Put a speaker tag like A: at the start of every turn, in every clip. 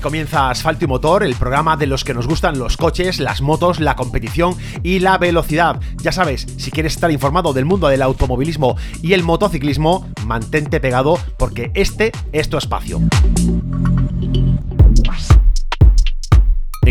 A: Comienza Asfalto y Motor, el programa de los que nos gustan los coches, las motos, la competición y la velocidad. Ya sabes, si quieres estar informado del mundo del automovilismo y el motociclismo, mantente pegado porque este es tu espacio.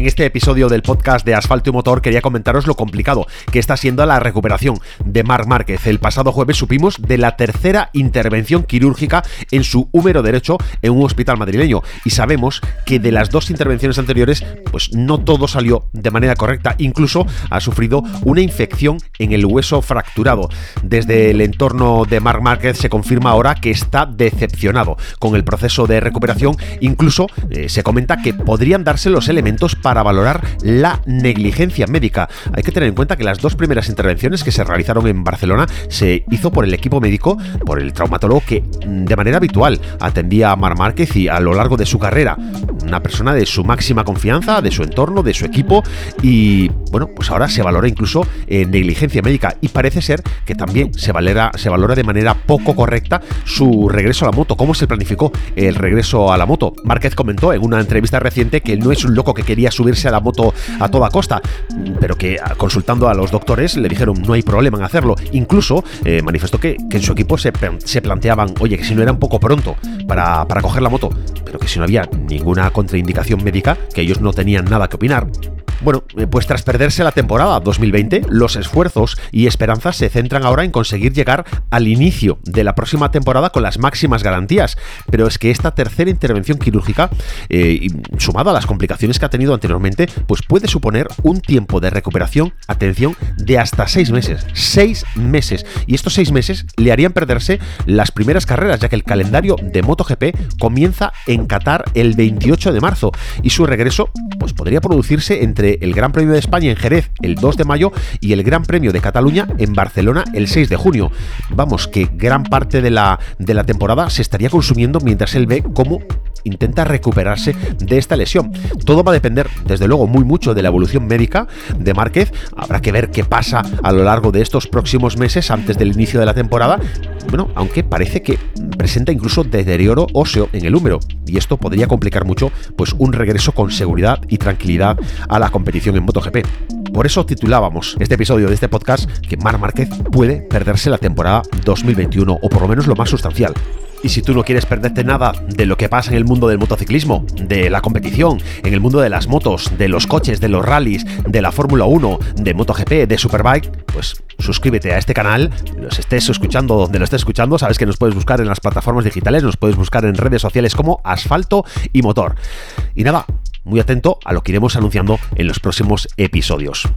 A: Este episodio del podcast de Asfalto y Motor quería comentaros lo complicado que está siendo la recuperación de Marc Márquez. El pasado jueves supimos de la tercera intervención quirúrgica en su húmero derecho en un hospital madrileño y sabemos que de las dos intervenciones anteriores pues no todo salió de manera correcta, incluso ha sufrido una infección en el hueso fracturado. Desde el entorno de Marc Márquez se confirma ahora que está decepcionado con el proceso de recuperación, incluso eh, se comenta que podrían darse los elementos para valorar la negligencia médica. Hay que tener en cuenta que las dos primeras intervenciones que se realizaron en Barcelona se hizo por el equipo médico, por el traumatólogo que mm, de manera habitual atendía a Mar Márquez y a lo largo de su carrera. Una persona de su máxima confianza, de su entorno, de su equipo y bueno, pues ahora se valora incluso negligencia médica y parece ser que también se, valera, se valora de manera poco correcta su regreso a la moto. ¿Cómo se planificó el regreso a la moto? Márquez comentó en una entrevista reciente que no es un loco que quería subirse a la moto a toda costa, pero que ah, consultando a los doctores le dijeron no hay problema en hacerlo. Incluso eh, manifestó que, en su equipo se, se, planteaban, oye, que si no era un poco pronto para, para coger la moto, que si no había ninguna contraindicación médica, que ellos no tenían nada que opinar. Bueno, eh, pues tras perderse la temporada 2020, los esfuerzos y esperanzas se centran ahora en conseguir llegar al inicio de la próxima temporada con las máximas garantías. Pero es que esta tercera intervención quirúrgica, eh, sumada a las complicaciones que ha tenido anteriormente, pues puede suponer un tiempo de recuperación, atención, de hasta seis meses. Seis meses. Y estos seis meses le harían perderse las primeras carreras, ya que el calendario de MotoGP comienza en Qatar el 28 de marzo y su regreso pues podría producirse entre el Gran Premio de España en Jerez el 2 de mayo y el Gran Premio de Cataluña en Barcelona el 6 de junio. Vamos, que gran parte de la, de la temporada se estaría consumiendo mientras él ve cómo intenta recuperarse de esta lesión. Todo va a depender, desde luego, muy mucho de la evolución médica de Márquez. Habrá que ver qué pasa a lo largo de estos próximos meses antes del inicio de la temporada. Bueno, aunque parece que presenta incluso deterioro óseo en el húmero y esto podría complicar mucho pues un regreso con seguridad y tranquilidad a la competición en MotoGP. Por eso titulábamos este episodio de este podcast que Mar Márquez puede perderse la temporada 2021 o por lo menos lo más sustancial. Y si tú no quieres perderte nada de lo que pasa en el mundo del motociclismo, de la competición, en el mundo de las motos, de los coches, de los rallies, de la Fórmula 1, de MotoGP, de Superbike, pues suscríbete a este canal, los estés escuchando donde lo estés escuchando, sabes que nos puedes buscar en las plataformas digitales, nos puedes buscar en redes sociales como Asfalto y Motor. Y nada, muy atento a lo que iremos anunciando en los próximos episodios.